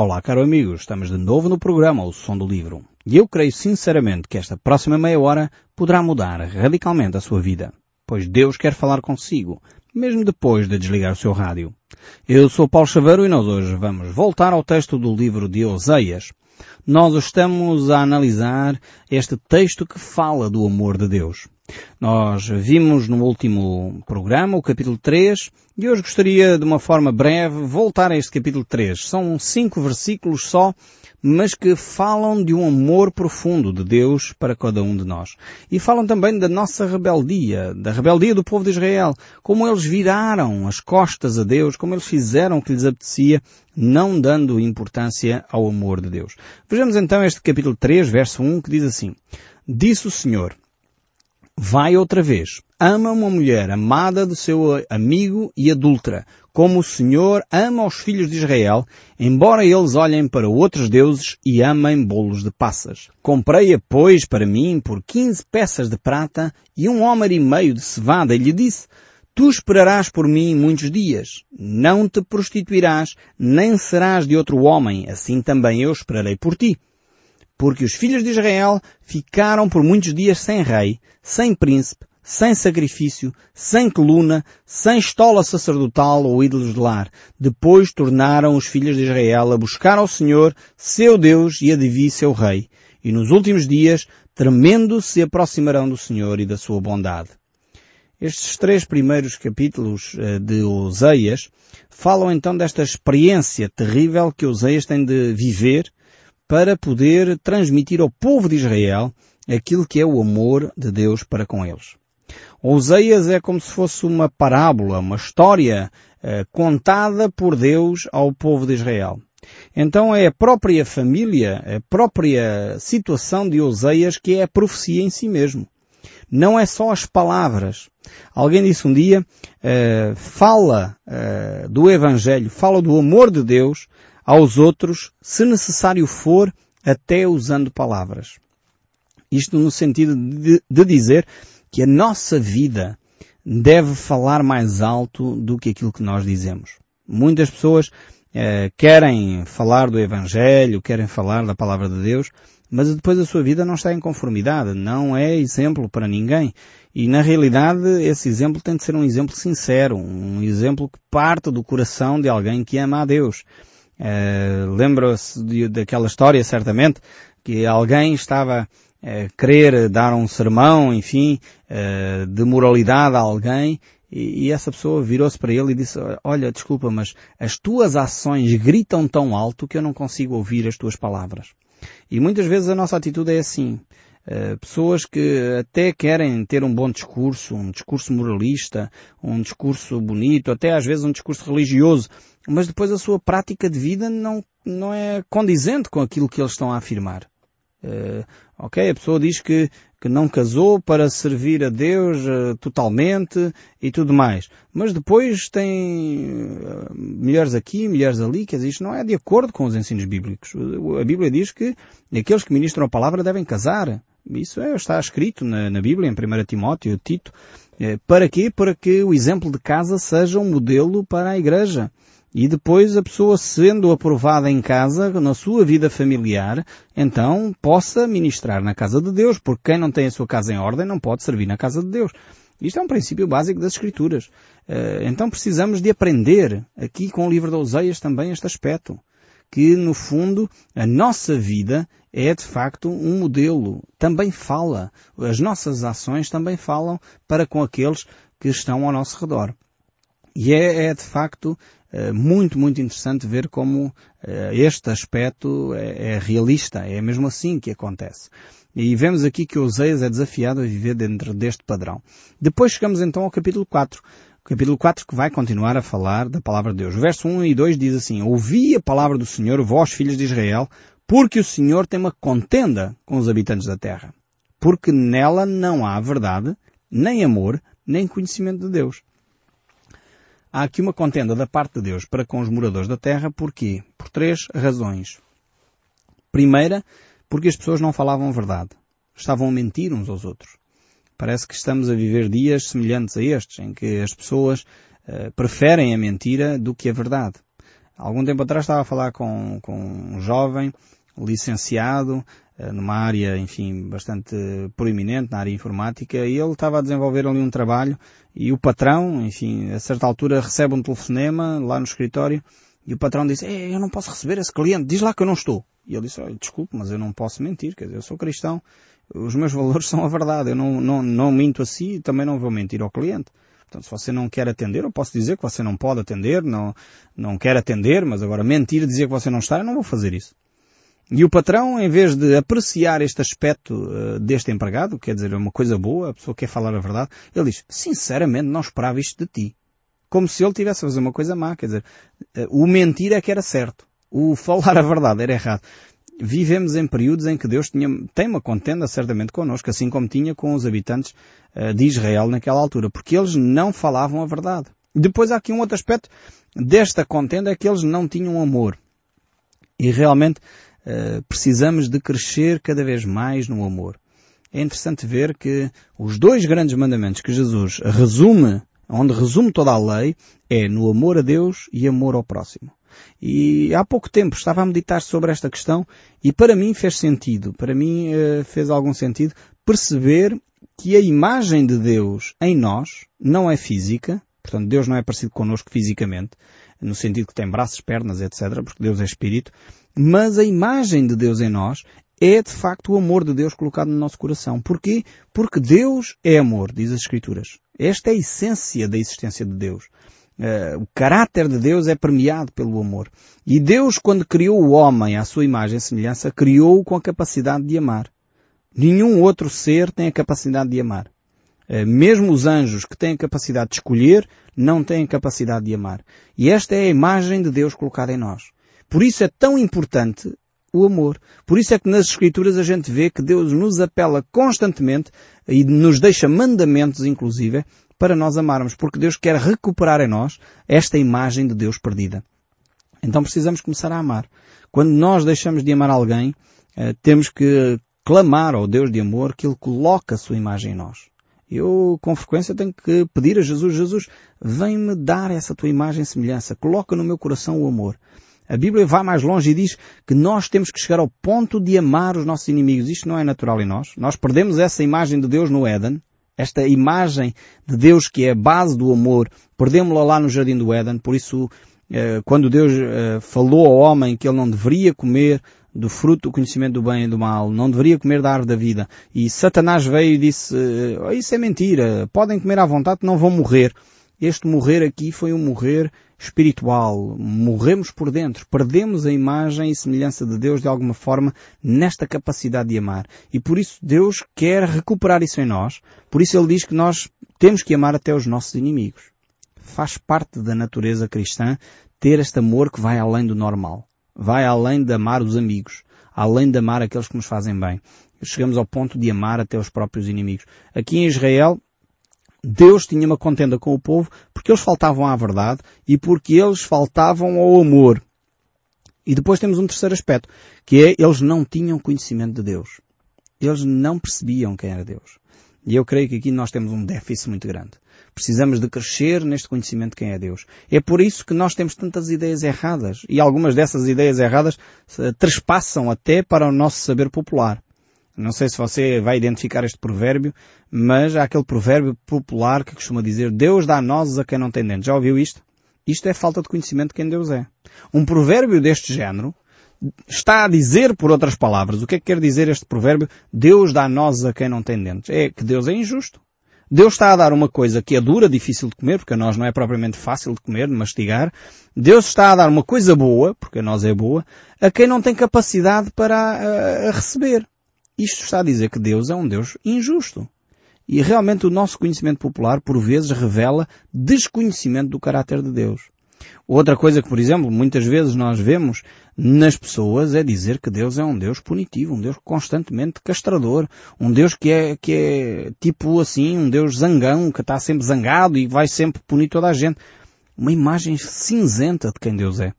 Olá, caro amigo, estamos de novo no programa O Som do Livro. E eu creio sinceramente que esta próxima meia hora poderá mudar radicalmente a sua vida, pois Deus quer falar consigo, mesmo depois de desligar o seu rádio. Eu sou Paulo Chaveiro e nós hoje vamos voltar ao texto do livro de Oseias. Nós estamos a analisar este texto que fala do amor de Deus. Nós vimos no último programa o capítulo 3 e hoje gostaria de uma forma breve voltar a este capítulo 3. São cinco versículos só, mas que falam de um amor profundo de Deus para cada um de nós. E falam também da nossa rebeldia, da rebeldia do povo de Israel, como eles viraram as costas a Deus, como eles fizeram o que lhes apetecia, não dando importância ao amor de Deus. Vejamos então este capítulo 3, verso 1, que diz assim, Disse o Senhor, vai outra vez. Ama uma mulher amada do seu amigo e adulta, como o Senhor ama os filhos de Israel, embora eles olhem para outros deuses e amem bolos de passas. Comprei-a, pois, para mim por quinze peças de prata e um homem e meio de cevada e lhe disse, Tu esperarás por mim muitos dias. Não te prostituirás, nem serás de outro homem, assim também eu esperarei por ti porque os filhos de Israel ficaram por muitos dias sem rei, sem príncipe, sem sacrifício, sem coluna, sem estola sacerdotal ou ídolos de lar. Depois tornaram os filhos de Israel a buscar ao Senhor, seu Deus e a Devi, seu rei. E nos últimos dias, tremendo, se aproximarão do Senhor e da sua bondade. Estes três primeiros capítulos eh, de Oseias falam então desta experiência terrível que Oseias tem de viver para poder transmitir ao povo de Israel aquilo que é o amor de Deus para com eles. Oseias é como se fosse uma parábola, uma história eh, contada por Deus ao povo de Israel. Então é a própria família, a própria situação de Oseias que é a profecia em si mesmo. Não é só as palavras. Alguém disse um dia, eh, fala eh, do Evangelho, fala do amor de Deus aos outros, se necessário for, até usando palavras. Isto no sentido de, de dizer que a nossa vida deve falar mais alto do que aquilo que nós dizemos. Muitas pessoas eh, querem falar do Evangelho, querem falar da Palavra de Deus, mas depois a sua vida não está em conformidade, não é exemplo para ninguém. E na realidade esse exemplo tem de ser um exemplo sincero, um exemplo que parte do coração de alguém que ama a Deus. Uh, Lembra-se daquela história, certamente, que alguém estava a querer dar um sermão, enfim, uh, de moralidade a alguém, e, e essa pessoa virou-se para ele e disse, olha, desculpa, mas as tuas ações gritam tão alto que eu não consigo ouvir as tuas palavras. E muitas vezes a nossa atitude é assim. Pessoas que até querem ter um bom discurso, um discurso moralista, um discurso bonito, até às vezes um discurso religioso, mas depois a sua prática de vida não, não é condizente com aquilo que eles estão a afirmar. Uh, ok, a pessoa diz que, que não casou para servir a Deus uh, totalmente e tudo mais. Mas depois tem uh, mulheres aqui, mulheres ali, quer dizer, isto não é de acordo com os ensinos bíblicos. A Bíblia diz que aqueles que ministram a palavra devem casar. Isso é, está escrito na, na Bíblia, em 1 Timóteo, Tito. Para quê? Para que o exemplo de casa seja um modelo para a igreja. E depois a pessoa sendo aprovada em casa, na sua vida familiar, então possa ministrar na casa de Deus, porque quem não tem a sua casa em ordem não pode servir na casa de Deus. Isto é um princípio básico das Escrituras. Eh, então precisamos de aprender aqui com o livro de Oseias também este aspecto. Que no fundo a nossa vida é de facto um modelo. Também fala. As nossas ações também falam para com aqueles que estão ao nosso redor. E é, é de facto muito, muito interessante ver como eh, este aspecto é, é, realista. É mesmo assim que acontece. E vemos aqui que Oseias é desafiado a viver dentro deste padrão. Depois chegamos então ao capítulo 4. O capítulo 4 que vai continuar a falar da palavra de Deus. O verso 1 e 2 diz assim, Ouvi a palavra do Senhor, vós filhos de Israel, porque o Senhor tem uma contenda com os habitantes da terra. Porque nela não há verdade, nem amor, nem conhecimento de Deus. Há aqui uma contenda da parte de Deus para com os moradores da terra, porquê? Por três razões. Primeira, porque as pessoas não falavam verdade. Estavam a mentir uns aos outros. Parece que estamos a viver dias semelhantes a estes, em que as pessoas uh, preferem a mentira do que a verdade. Algum tempo atrás estava a falar com, com um jovem, licenciado, eh, numa área, enfim, bastante proeminente, na área informática, e ele estava a desenvolver ali um trabalho, e o patrão, enfim, a certa altura recebe um telefonema lá no escritório, e o patrão disse, eu não posso receber esse cliente, diz lá que eu não estou. E ele disse, desculpe, mas eu não posso mentir, quer dizer, eu sou cristão, os meus valores são a verdade, eu não, não, não minto assim e também não vou mentir ao cliente. Portanto, se você não quer atender, eu posso dizer que você não pode atender, não, não quer atender, mas agora mentir, dizer que você não está, eu não vou fazer isso. E o patrão, em vez de apreciar este aspecto uh, deste empregado, quer dizer, é uma coisa boa, a pessoa quer falar a verdade, ele diz, sinceramente não esperava isto de ti. Como se ele tivesse a fazer uma coisa má, quer dizer, uh, o mentir é que era certo. O falar a verdade era errado vivemos em períodos em que Deus tinha, tem uma contenda certamente connosco, assim como tinha com os habitantes uh, de Israel naquela altura, porque eles não falavam a verdade. Depois há aqui um outro aspecto desta contenda, é que eles não tinham amor. E realmente uh, precisamos de crescer cada vez mais no amor. É interessante ver que os dois grandes mandamentos que Jesus resume, onde resume toda a lei, é no amor a Deus e amor ao próximo. E há pouco tempo estava a meditar sobre esta questão e para mim fez sentido, para mim uh, fez algum sentido perceber que a imagem de Deus em nós não é física, portanto Deus não é parecido connosco fisicamente, no sentido que tem braços, pernas, etc., porque Deus é Espírito, mas a imagem de Deus em nós é de facto o amor de Deus colocado no nosso coração. Porquê? Porque Deus é amor, diz as Escrituras. Esta é a essência da existência de Deus. Uh, o caráter de Deus é premiado pelo amor. E Deus, quando criou o homem à sua imagem e semelhança, criou-o com a capacidade de amar. Nenhum outro ser tem a capacidade de amar. Uh, mesmo os anjos que têm a capacidade de escolher, não têm capacidade de amar. E esta é a imagem de Deus colocada em nós. Por isso é tão importante o amor. Por isso é que nas Escrituras a gente vê que Deus nos apela constantemente e nos deixa mandamentos, inclusive, para nós amarmos, porque Deus quer recuperar em nós esta imagem de Deus perdida. Então precisamos começar a amar. Quando nós deixamos de amar alguém, eh, temos que clamar ao Deus de amor que Ele coloque a sua imagem em nós. Eu, com frequência, tenho que pedir a Jesus, Jesus, vem-me dar essa tua imagem e semelhança. Coloca no meu coração o amor. A Bíblia vai mais longe e diz que nós temos que chegar ao ponto de amar os nossos inimigos. Isto não é natural em nós. Nós perdemos essa imagem de Deus no Éden esta imagem de Deus que é a base do amor, perdemos-la lá no Jardim do Éden, por isso, eh, quando Deus eh, falou ao homem que ele não deveria comer do fruto do conhecimento do bem e do mal, não deveria comer da árvore da vida, e Satanás veio e disse, oh, isso é mentira, podem comer à vontade, não vão morrer. Este morrer aqui foi um morrer espiritual. Morremos por dentro. Perdemos a imagem e semelhança de Deus de alguma forma nesta capacidade de amar. E por isso Deus quer recuperar isso em nós. Por isso Ele diz que nós temos que amar até os nossos inimigos. Faz parte da natureza cristã ter este amor que vai além do normal. Vai além de amar os amigos. Além de amar aqueles que nos fazem bem. Chegamos ao ponto de amar até os próprios inimigos. Aqui em Israel, Deus tinha uma contenda com o povo porque eles faltavam à verdade e porque eles faltavam ao amor. E depois temos um terceiro aspecto, que é eles não tinham conhecimento de Deus. Eles não percebiam quem era Deus. E eu creio que aqui nós temos um déficit muito grande. Precisamos de crescer neste conhecimento de quem é Deus. É por isso que nós temos tantas ideias erradas. E algumas dessas ideias erradas eh, trespassam até para o nosso saber popular. Não sei se você vai identificar este provérbio, mas há aquele provérbio popular que costuma dizer Deus dá nozes a quem não tem dentes. Já ouviu isto? Isto é falta de conhecimento de quem Deus é. Um provérbio deste género está a dizer, por outras palavras, o que é que quer dizer este provérbio? Deus dá nozes a quem não tem dentes. É que Deus é injusto. Deus está a dar uma coisa que é dura, difícil de comer, porque a nós não é propriamente fácil de comer, de mastigar. Deus está a dar uma coisa boa, porque a nós é boa, a quem não tem capacidade para a, a receber. Isto está a dizer que Deus é um Deus injusto. E realmente o nosso conhecimento popular, por vezes, revela desconhecimento do caráter de Deus. Outra coisa que, por exemplo, muitas vezes nós vemos nas pessoas é dizer que Deus é um Deus punitivo, um Deus constantemente castrador, um Deus que é, que é tipo assim, um Deus zangão, que está sempre zangado e vai sempre punir toda a gente. Uma imagem cinzenta de quem Deus é.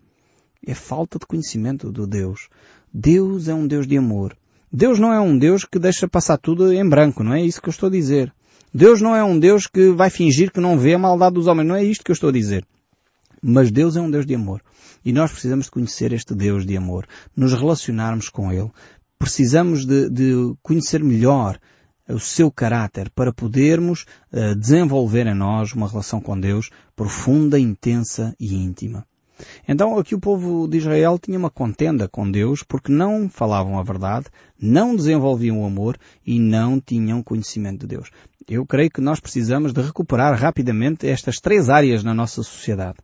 É falta de conhecimento do Deus. Deus é um Deus de amor. Deus não é um Deus que deixa passar tudo em branco, não é isso que eu estou a dizer. Deus não é um Deus que vai fingir que não vê a maldade dos homens, não é isto que eu estou a dizer. Mas Deus é um Deus de amor. E nós precisamos de conhecer este Deus de amor, nos relacionarmos com Ele. Precisamos de, de conhecer melhor o seu caráter para podermos uh, desenvolver em nós uma relação com Deus profunda, intensa e íntima. Então aqui o povo de Israel tinha uma contenda com Deus porque não falavam a verdade, não desenvolviam o amor e não tinham conhecimento de Deus. Eu creio que nós precisamos de recuperar rapidamente estas três áreas na nossa sociedade.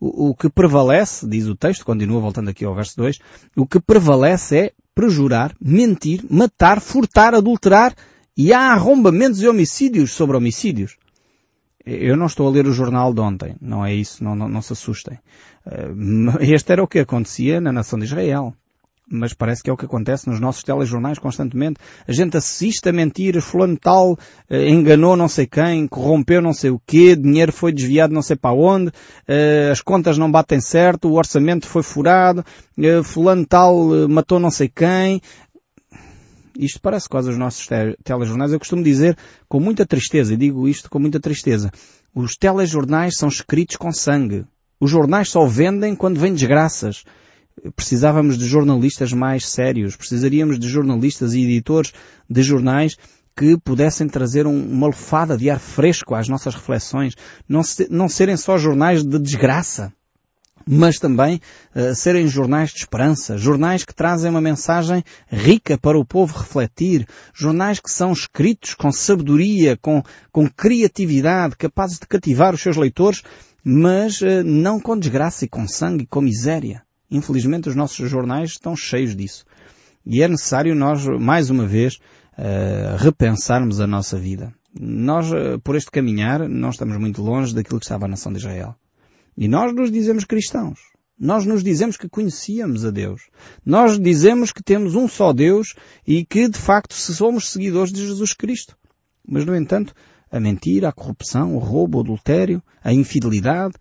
O, o, que prevalece, diz o texto, continua voltando aqui ao verso 2, o que prevalece é prejurar, mentir, matar, furtar, adulterar e há arrombamentos e homicídios sobre homicídios. Eu não estou a ler o jornal de ontem, não é isso, não, não, não se assustem. Eh, este era o que acontecia na nação de Israel mas parece que é o que acontece nos nossos telejornais constantemente. A gente assiste a mentiras, fulano tal eh, enganou não sei quem, corrompeu não sei o quê, dinheiro foi desviado não sei para onde, eh, as contas não batem certo, o orçamento foi furado, eh, fulano tal matou não sei quem. Isto parece quase os nossos telejornais. Eu costumo dizer com muita tristeza, e digo isto com muita tristeza, os telejornais são escritos com sangue. Os jornais só vendem quando vêm desgraças precisávamos de jornalistas mais sérios, precisaríamos de jornalistas e editores de jornais que pudessem trazer um, uma lefada de ar fresco às nossas reflexões, não, se, não serem só jornais de desgraça, mas também uh, serem jornais de esperança, jornais que trazem uma mensagem rica para o povo refletir, jornais que são escritos com sabedoria, com, com criatividade, capazes de cativar os seus leitores, mas uh, não com desgraça e com sangue e com miséria. Infelizmente os nossos jornais estão cheios disso. E é necessário nós, mais uma vez, uh, repensarmos a nossa vida. Nós, uh, por este caminhar, não estamos muito longe daquilo que estava a nação de Israel. E nós nos dizemos cristãos. Nós nos dizemos que conhecíamos a Deus. Nós dizemos que temos um só Deus e que, de facto, somos seguidores de Jesus Cristo. Mas, no entanto, a mentira, a corrupção, o roubo, o adultério, a infidelidade,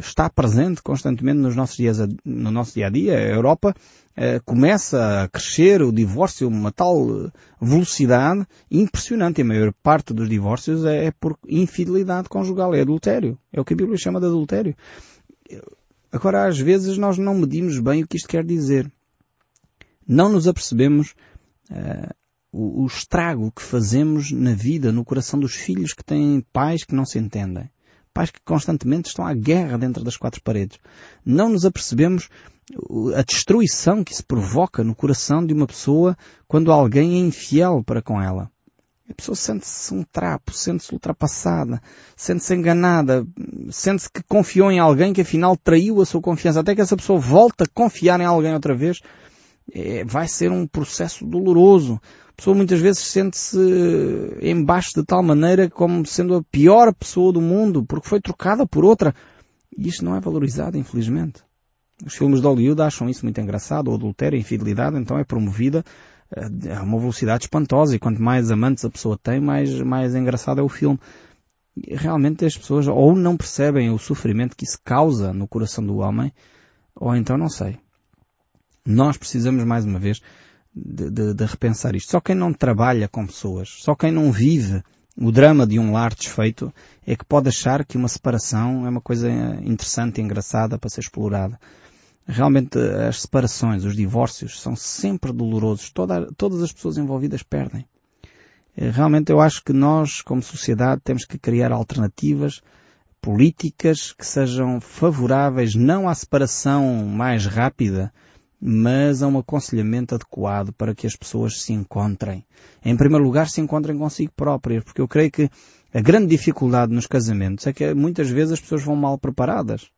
está presente constantemente nos nossos dias, no nosso dia a dia. A Europa uh, começa a crescer o divórcio a uma tal velocidade impressionante. A maior parte dos divórcios é, é por infidelidade conjugal, é adultério. É o que a Bíblia chama de adultério. Agora, às vezes nós não medimos bem o que isto quer dizer. Não nos apercebemos uh, o, o estrago que fazemos na vida, no coração dos filhos que têm pais que não se entendem pais que constantemente estão à guerra dentro das quatro paredes. Não nos apercebemos a destruição que se provoca no coração de uma pessoa quando alguém é infiel para com ela. A pessoa sente-se um trapo, sente-se ultrapassada, sente-se enganada, sente-se que confiou em alguém que afinal traiu a sua confiança. Até que essa pessoa volta a confiar em alguém outra vez, é, vai ser um processo doloroso. A pessoa muitas vezes sente-se embaixo de tal maneira como sendo a pior pessoa do mundo, porque foi trocada por outra. E isto não é valorizado, infelizmente. Os filmes de Hollywood acham isso muito engraçado, o adultério, a infidelidade, então é promovida eh, a uma velocidade espantosa e quanto mais amantes a pessoa tem, mais, mais engraçado é o filme. E realmente as pessoas ou não percebem o sofrimento que isso causa no coração do homem, ou então não sei. Nós precisamos mais uma vez de, de, de, repensar isto. Só quem não trabalha com pessoas, só quem não vive o drama de um lar desfeito é que pode achar que uma separação é uma coisa interessante e engraçada para ser explorada. Realmente as separações, os divórcios são sempre dolorosos. Toda, todas as pessoas envolvidas perdem. Eh, realmente eu acho que nós, como sociedade, temos que criar alternativas políticas que sejam favoráveis não à separação mais rápida, mas a um aconselhamento adequado para que as pessoas se encontrem. Em primeiro lugar, se encontrem consigo próprias, porque eu creio que a grande dificuldade nos casamentos é que muitas vezes as pessoas vão mal preparadas.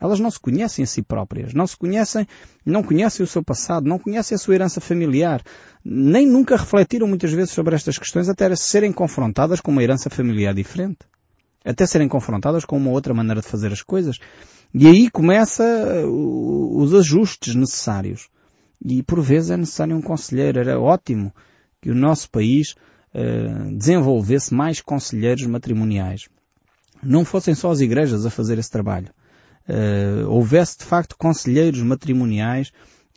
Elas não se conhecem a si próprias, não se conhecem, não conhecem o seu passado, não conhecem a sua herança familiar, nem nunca refletiram muitas vezes sobre estas questões até serem confrontadas com uma herança familiar diferente. Até serem confrontadas com uma outra maneira de fazer as coisas. E aí começa uh, os ajustes necessários. E por vezes é necessário um conselheiro. Era ótimo que o nosso país uh, desenvolvesse mais conselheiros matrimoniais. Não fossem só as igrejas a fazer esse trabalho. Uh, houvesse de facto conselheiros matrimoniais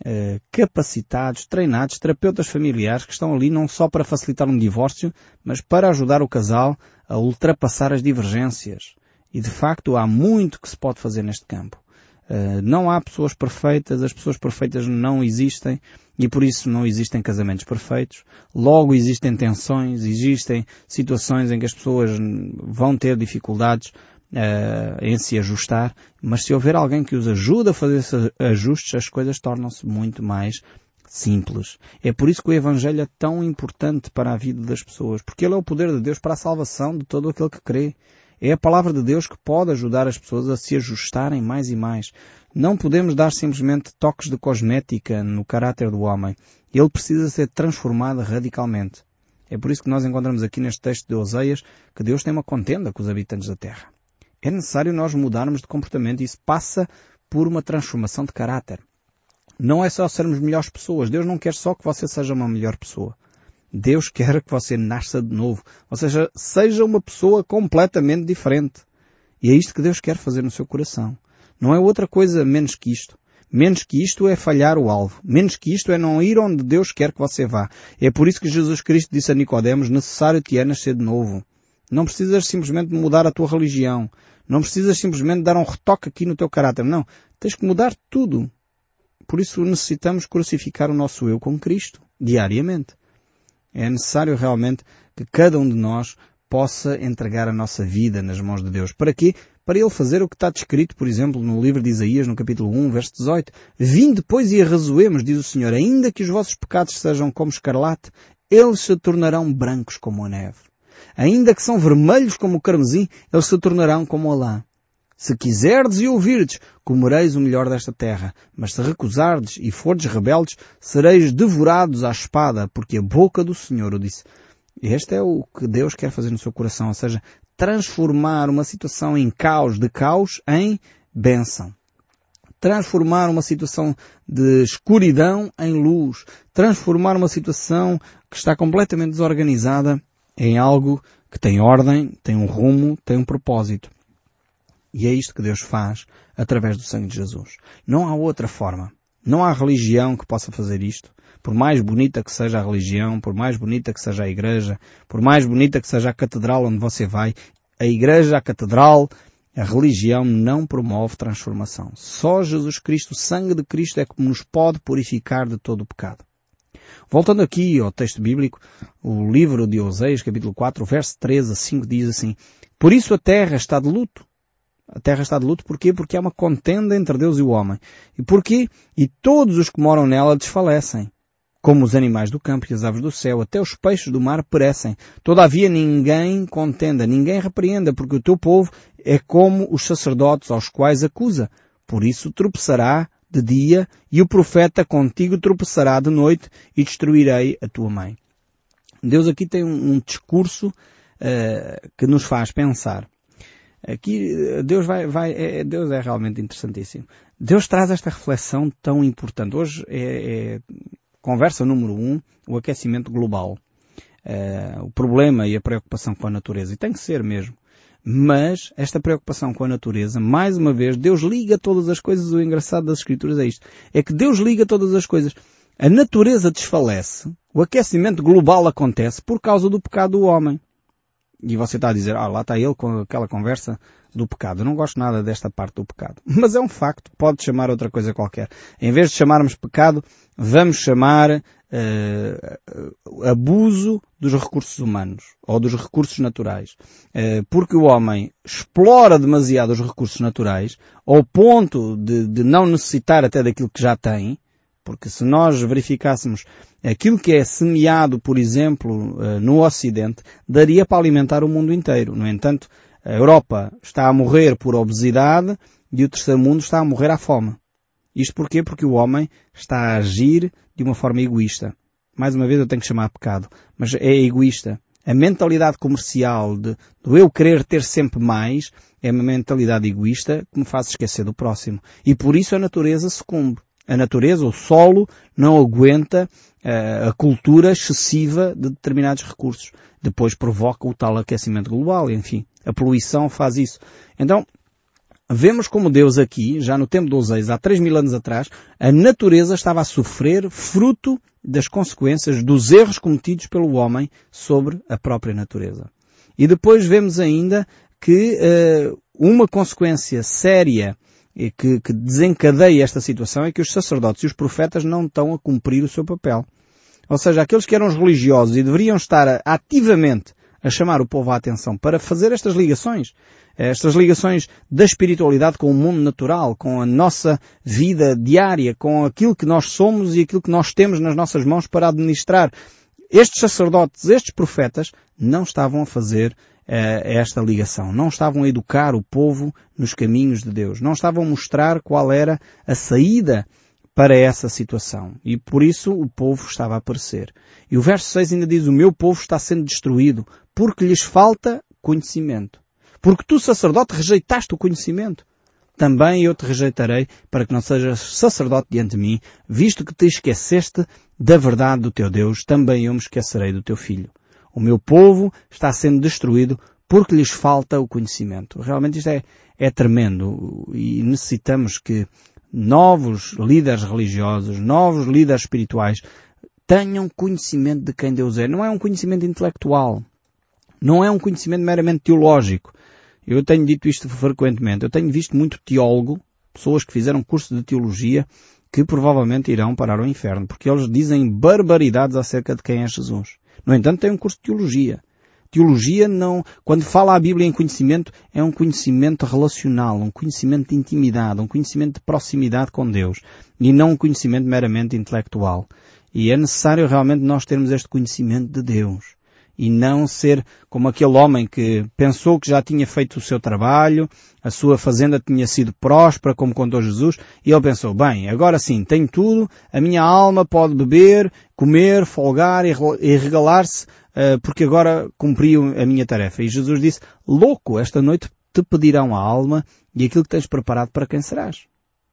uh, capacitados, treinados, terapeutas familiares que estão ali não só para facilitar um divórcio, mas para ajudar o casal a ultrapassar as divergências E de facto há muito que se pode fazer neste campo. Uh, não há pessoas perfeitas, as pessoas perfeitas não existem e por isso não existem casamentos perfeitos. Logo existem tensões, existem situações em que as pessoas vão ter dificuldades uh, em se ajustar, mas se houver alguém que os ajude a fazer esses ajustes, as coisas tornam-se muito mais simples. É por isso que o Evangelho é tão importante para a vida das pessoas, porque ele é o poder de Deus para a salvação de todo aquele que crê. É a palavra de Deus que pode ajudar as pessoas a se ajustarem mais e mais. Não podemos dar simplesmente toques de cosmética no caráter do homem. Ele precisa ser transformado radicalmente. É por isso que nós encontramos aqui neste texto de Oseias que Deus tem uma contenda com os habitantes da terra. É necessário nós mudarmos de comportamento e isso passa por uma transformação de caráter. Não é só sermos melhores pessoas. Deus não quer só que você seja uma melhor pessoa. Deus quer que você nasça de novo. Ou seja, seja uma pessoa completamente diferente. E é isto que Deus quer fazer no seu coração. Não é outra coisa menos que isto. Menos que isto é falhar o alvo. Menos que isto é não ir onde Deus quer que você vá. É por isso que Jesus Cristo disse a Nicodemos, necessário te é nascer de novo. Não precisas simplesmente mudar a tua religião. Não precisas simplesmente dar um retoque aqui no teu caráter. Não. Tens que mudar tudo. Por isso necessitamos crucificar o nosso eu com Cristo, diariamente. É necessário realmente que cada um de nós possa entregar a nossa vida nas mãos de Deus. Para quê? Para Ele fazer o que está descrito, por exemplo, no livro de Isaías, no capítulo 1, verso 18. Vim depois e arrazoemos, diz o Senhor, ainda que os vossos pecados sejam como escarlate, eles se tornarão brancos como a neve. Ainda que são vermelhos como o carmesim, eles se tornarão como a lã. Se quiserdes e ouvirdes, comereis o melhor desta terra. Mas se recusardes e fordes rebeldes, sereis devorados à espada, porque a boca do Senhor o disse. Este é o que Deus quer fazer no seu coração, ou seja, transformar uma situação em caos, de caos, em bênção. Transformar uma situação de escuridão em luz. Transformar uma situação que está completamente desorganizada em algo que tem ordem, tem um rumo, tem um propósito. E é isto que Deus faz através do sangue de Jesus. Não há outra forma. Não há religião que possa fazer isto. Por mais bonita que seja a religião, por mais bonita que seja a igreja, por mais bonita que seja a catedral onde você vai, a igreja, a catedral, a religião não promove transformação. Só Jesus Cristo, o sangue de Cristo é que nos pode purificar de todo o pecado. Voltando aqui ao texto bíblico, o livro de Oséias, capítulo 4, verso 13 a 5 diz assim, Por isso a terra está de luto. A terra está de luto porquê? Porque há uma contenda entre Deus e o homem. E porquê? E todos os que moram nela desfalecem. Como os animais do campo e as aves do céu, até os peixes do mar perecem. Todavia ninguém contenda, ninguém repreenda, porque o teu povo é como os sacerdotes aos quais acusa. Por isso tropeçará de dia e o profeta contigo tropeçará de noite e destruirei a tua mãe. Deus aqui tem um, discurso uh, que nos faz pensar. Aqui Deus vai, vai é, Deus é realmente interessantíssimo. Deus traz esta reflexão tão importante. Hoje é, é conversa número um, o aquecimento global. Uh, o problema e a preocupação com a natureza. E tem que ser mesmo. Mas esta preocupação com a natureza, mais uma vez, Deus liga todas as coisas. O engraçado das Escrituras é isto. É que Deus liga todas as coisas. A natureza desfalece, o aquecimento global acontece por causa do pecado do homem. E você está a dizer, ah, lá está ele com aquela conversa do pecado. Eu não gosto nada desta parte do pecado. Mas é um facto, pode chamar outra coisa qualquer. Em vez de chamarmos pecado, vamos chamar uh, abuso dos recursos humanos ou dos recursos naturais. Uh, porque o homem explora demasiado os recursos naturais ao ponto de, de não necessitar até daquilo que já tem, porque se nós verificássemos aquilo que é semeado, por exemplo, uh, no Ocidente, daria para alimentar o mundo inteiro. No entanto, a Europa está a morrer por obesidade e o terceiro mundo está a morrer à fome. Isto porquê? Porque o homem está a agir de uma forma egoísta. Mais uma vez eu tenho que chamar pecado, mas é egoísta. A mentalidade comercial de, do eu querer ter sempre mais é uma mentalidade egoísta que me faz esquecer do próximo. E por isso a natureza sucumbe. A natureza, o solo, não aguenta uh, a cultura excessiva de determinados recursos. Depois provoca o tal aquecimento global, enfim. A poluição faz isso. Então, vemos como Deus aqui, já no tempo dos Eis, há 3 mil anos atrás, a natureza estava a sofrer fruto das consequências dos erros cometidos pelo homem sobre a própria natureza. E depois vemos ainda que uh, uma consequência séria que, que desencadeia esta situação é que os sacerdotes e os profetas não estão a cumprir o seu papel. Ou seja, aqueles que eram os religiosos e deveriam estar ativamente a chamar o povo à atenção para fazer estas ligações, estas ligações da espiritualidade com o mundo natural, com a nossa vida diária, com aquilo que nós somos e aquilo que nós temos nas nossas mãos para administrar. Estes sacerdotes, estes profetas, não estavam a fazer esta ligação. Não estavam a educar o povo nos caminhos de Deus. Não estavam a mostrar qual era a saída para essa situação. E por isso o povo estava a aparecer. E o verso 6 ainda diz, o meu povo está sendo destruído porque lhes falta conhecimento. Porque tu, sacerdote, rejeitaste o conhecimento. Também eu te rejeitarei para que não sejas sacerdote diante de mim, visto que te esqueceste da verdade do teu Deus, também eu me esquecerei do teu filho. O meu povo está sendo destruído porque lhes falta o conhecimento. Realmente isto é, é tremendo e necessitamos que novos líderes religiosos, novos líderes espirituais, tenham conhecimento de quem Deus é. Não é um conhecimento intelectual. Não é um conhecimento meramente teológico. Eu tenho dito isto frequentemente. Eu tenho visto muito teólogo, pessoas que fizeram curso de teologia, que provavelmente irão parar ao inferno, porque eles dizem barbaridades acerca de quem é Jesus. No entanto, tem um curso de teologia. Teologia não, quando fala a Bíblia em conhecimento, é um conhecimento relacional, um conhecimento de intimidade, um conhecimento de proximidade com Deus, e não um conhecimento meramente intelectual. E é necessário realmente nós termos este conhecimento de Deus. E não ser como aquele homem que pensou que já tinha feito o seu trabalho, a sua fazenda tinha sido próspera, como contou Jesus, e ele pensou, bem, agora sim, tenho tudo, a minha alma pode beber, comer, folgar e regalar-se eh, porque agora cumpriu a minha tarefa. E Jesus disse, louco, esta noite te pedirão a alma e aquilo que tens preparado para quem serás.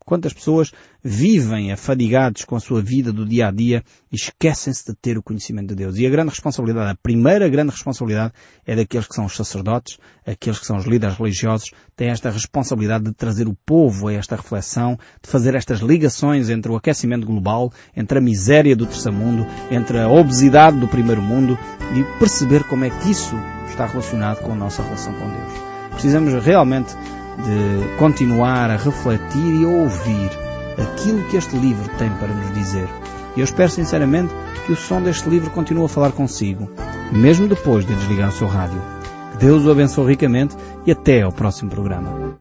Quantas pessoas vivem afadigados com a sua vida do dia a dia e esquecem-se de ter o conhecimento de Deus. E a grande responsabilidade, a primeira grande responsabilidade é daqueles que são os sacerdotes, aqueles que são os líderes religiosos, têm esta responsabilidade de trazer o povo a esta reflexão, de fazer estas ligações entre o aquecimento global, entre a miséria do terceiro mundo, entre a obesidade do primeiro mundo e perceber como é que isso está relacionado com a nossa relação com Deus. Precisamos realmente de continuar a refletir e a ouvir aquilo que este livro tem para nos dizer. E eu espero sinceramente que o som deste livro continue a falar consigo, mesmo depois de desligar o seu rádio. Que Deus o abençoe ricamente e até ao próximo programa.